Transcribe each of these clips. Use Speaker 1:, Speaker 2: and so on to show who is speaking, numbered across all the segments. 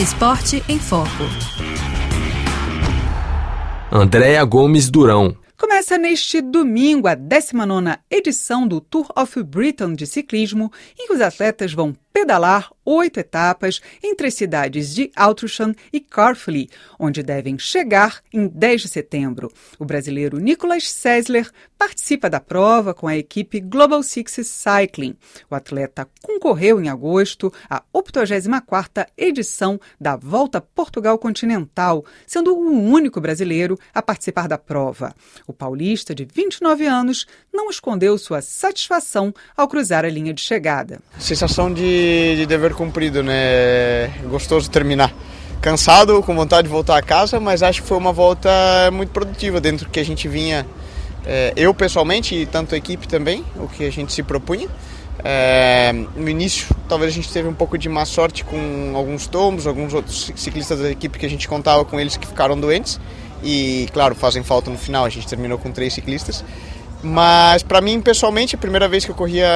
Speaker 1: Esporte em Foco.
Speaker 2: Andréa Gomes Durão.
Speaker 3: Começa neste domingo a 19ª edição do Tour of Britain de ciclismo, em que os atletas vão pedalar oito etapas entre as cidades de Altrincham e Carfley, onde devem chegar em 10 de setembro. O brasileiro Nicolas Sessler participa da prova com a equipe Global Six Cycling. O atleta concorreu em agosto à 84ª edição da Volta Portugal Continental, sendo o único brasileiro a participar da prova. O paulista, de 29 anos, não escondeu sua satisfação ao cruzar a linha de chegada.
Speaker 4: Sensação de de, dever cumprido, né? Gostoso terminar. Cansado, com vontade de voltar a casa, mas acho que foi uma volta muito produtiva dentro do que a gente vinha, é, eu pessoalmente e tanto a equipe também, o que a gente se propunha. É, no início, talvez a gente teve um pouco de má sorte com alguns tombos, alguns outros ciclistas da equipe que a gente contava com eles que ficaram doentes e, claro, fazem falta no final. A gente terminou com três ciclistas, mas para mim, pessoalmente, a primeira vez que eu corria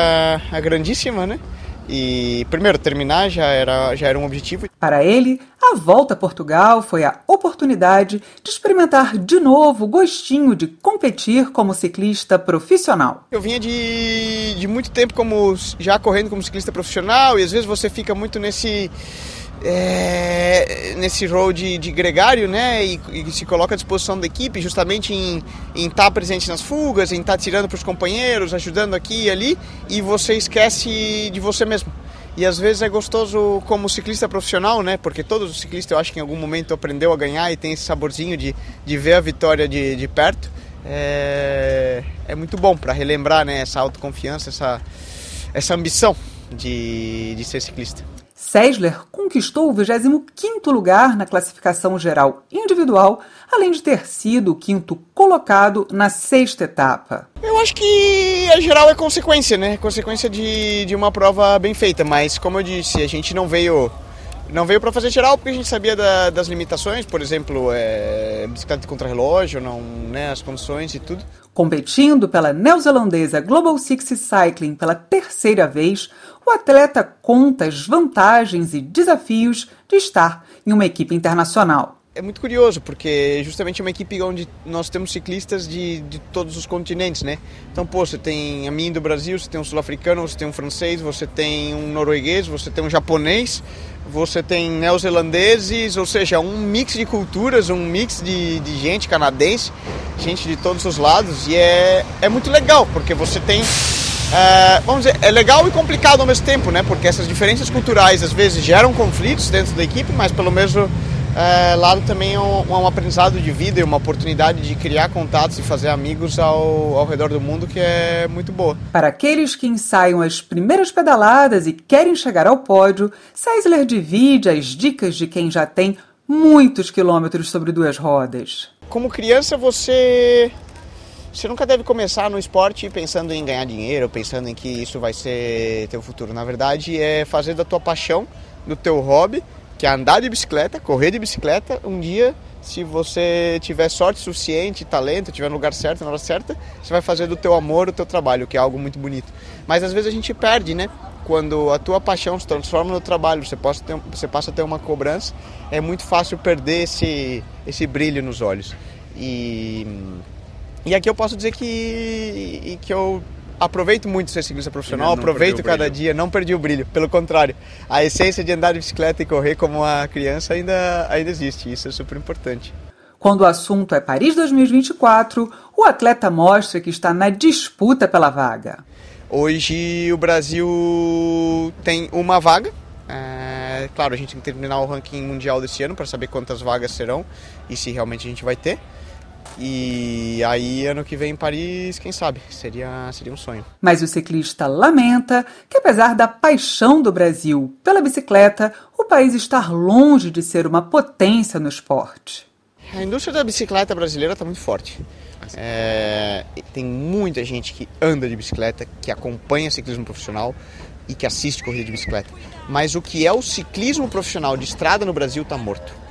Speaker 4: a grandíssima, né? E primeiro terminar já era já era um objetivo.
Speaker 3: Para ele, a volta a Portugal foi a oportunidade de experimentar de novo o gostinho de competir como ciclista profissional.
Speaker 4: Eu vinha de, de muito tempo como já correndo como ciclista profissional e às vezes você fica muito nesse é, nesse rol de, de, gregário, né, e, e, se coloca à disposição da equipe justamente em estar tá presente nas fugas, em estar tá tirando para os companheiros, ajudando aqui e ali, e você esquece de você mesmo. E às vezes é gostoso como ciclista profissional, né, porque todos os ciclistas eu acho que em algum momento aprendeu a ganhar e tem esse saborzinho de, de ver a vitória de, de perto. É, é muito bom para relembrar né, essa autoconfiança, essa, essa ambição de, de ser ciclista.
Speaker 3: Sessler conquistou o 25º lugar na classificação geral individual, além de ter sido o quinto colocado na sexta etapa.
Speaker 4: Eu acho que a geral é consequência, né? Consequência de, de uma prova bem feita, mas como eu disse, a gente não veio não veio para fazer geral porque a gente sabia da, das limitações, por exemplo, é, bicicleta contra relógio, não, né, as condições e tudo.
Speaker 3: Competindo pela neozelandesa Global Six Cycling pela terceira vez, o atleta conta as vantagens e desafios de estar em uma equipe internacional.
Speaker 4: É muito curioso, porque justamente é uma equipe onde nós temos ciclistas de, de todos os continentes, né? Então, pô, você tem a mim do Brasil, você tem um sul-africano, você tem um francês, você tem um norueguês, você tem um japonês, você tem neozelandeses, ou seja, um mix de culturas, um mix de, de gente canadense, gente de todos os lados, e é, é muito legal, porque você tem é, vamos dizer, é legal e complicado ao mesmo tempo, né? Porque essas diferenças culturais às vezes geram conflitos dentro da equipe, mas pelo mesmo é, lado também é um, um, aprendizado de vida e uma oportunidade de criar contatos e fazer amigos ao, ao redor do mundo que é muito boa.
Speaker 3: Para aqueles que ensaiam as primeiras pedaladas e querem chegar ao pódio, Seisler divide as dicas de quem já tem muitos quilômetros sobre duas rodas.
Speaker 4: Como criança, você você nunca deve começar no esporte pensando em ganhar dinheiro, pensando em que isso vai ser teu futuro. Na verdade, é fazer da tua paixão, do teu hobby, que é andar de bicicleta, correr de bicicleta. Um dia, se você tiver sorte suficiente, talento, tiver no lugar certo, na hora certa, você vai fazer do teu amor o teu trabalho, que é algo muito bonito. Mas às vezes a gente perde, né? Quando a tua paixão se transforma no trabalho, você, passa ter, você passa a ter uma cobrança, é muito fácil perder esse, esse brilho nos olhos. E e aqui eu posso dizer que, que eu aproveito muito ser ciclista profissional, aproveito cada dia, não perdi o brilho. Pelo contrário, a essência de andar de bicicleta e correr como uma criança ainda, ainda existe. Isso é super importante.
Speaker 3: Quando o assunto é Paris 2024, o atleta mostra que está na disputa pela vaga.
Speaker 4: Hoje o Brasil tem uma vaga. É, claro, a gente tem que terminar o ranking mundial desse ano para saber quantas vagas serão e se realmente a gente vai ter. E aí, ano que vem em Paris, quem sabe? Seria, seria um sonho.
Speaker 3: Mas o ciclista lamenta que, apesar da paixão do Brasil pela bicicleta, o país está longe de ser uma potência no esporte.
Speaker 4: A indústria da bicicleta brasileira está muito forte. É, tem muita gente que anda de bicicleta, que acompanha ciclismo profissional e que assiste corrida de bicicleta. Mas o que é o ciclismo profissional de estrada no Brasil está morto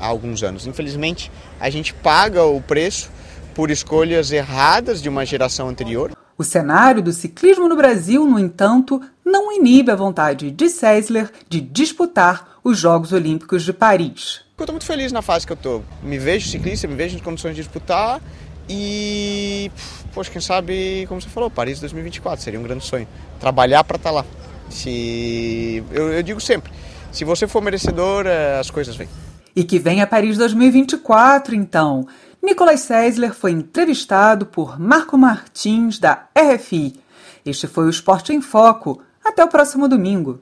Speaker 4: há alguns anos. Infelizmente, a gente paga o preço por escolhas erradas de uma geração anterior.
Speaker 3: O cenário do ciclismo no Brasil, no entanto, não inibe a vontade de Sessler de disputar os Jogos Olímpicos de Paris.
Speaker 4: Eu estou muito feliz na fase que eu estou. Me vejo ciclista, me vejo em condições de disputar e, poxa, quem sabe, como você falou, Paris 2024 seria um grande sonho. Trabalhar para estar tá lá. Se eu, eu digo sempre, se você for merecedor, eh, as coisas vêm.
Speaker 3: E que vem a Paris 2024, então. Nicolas Sessler foi entrevistado por Marco Martins, da RFI. Este foi o Esporte em Foco. Até o próximo domingo.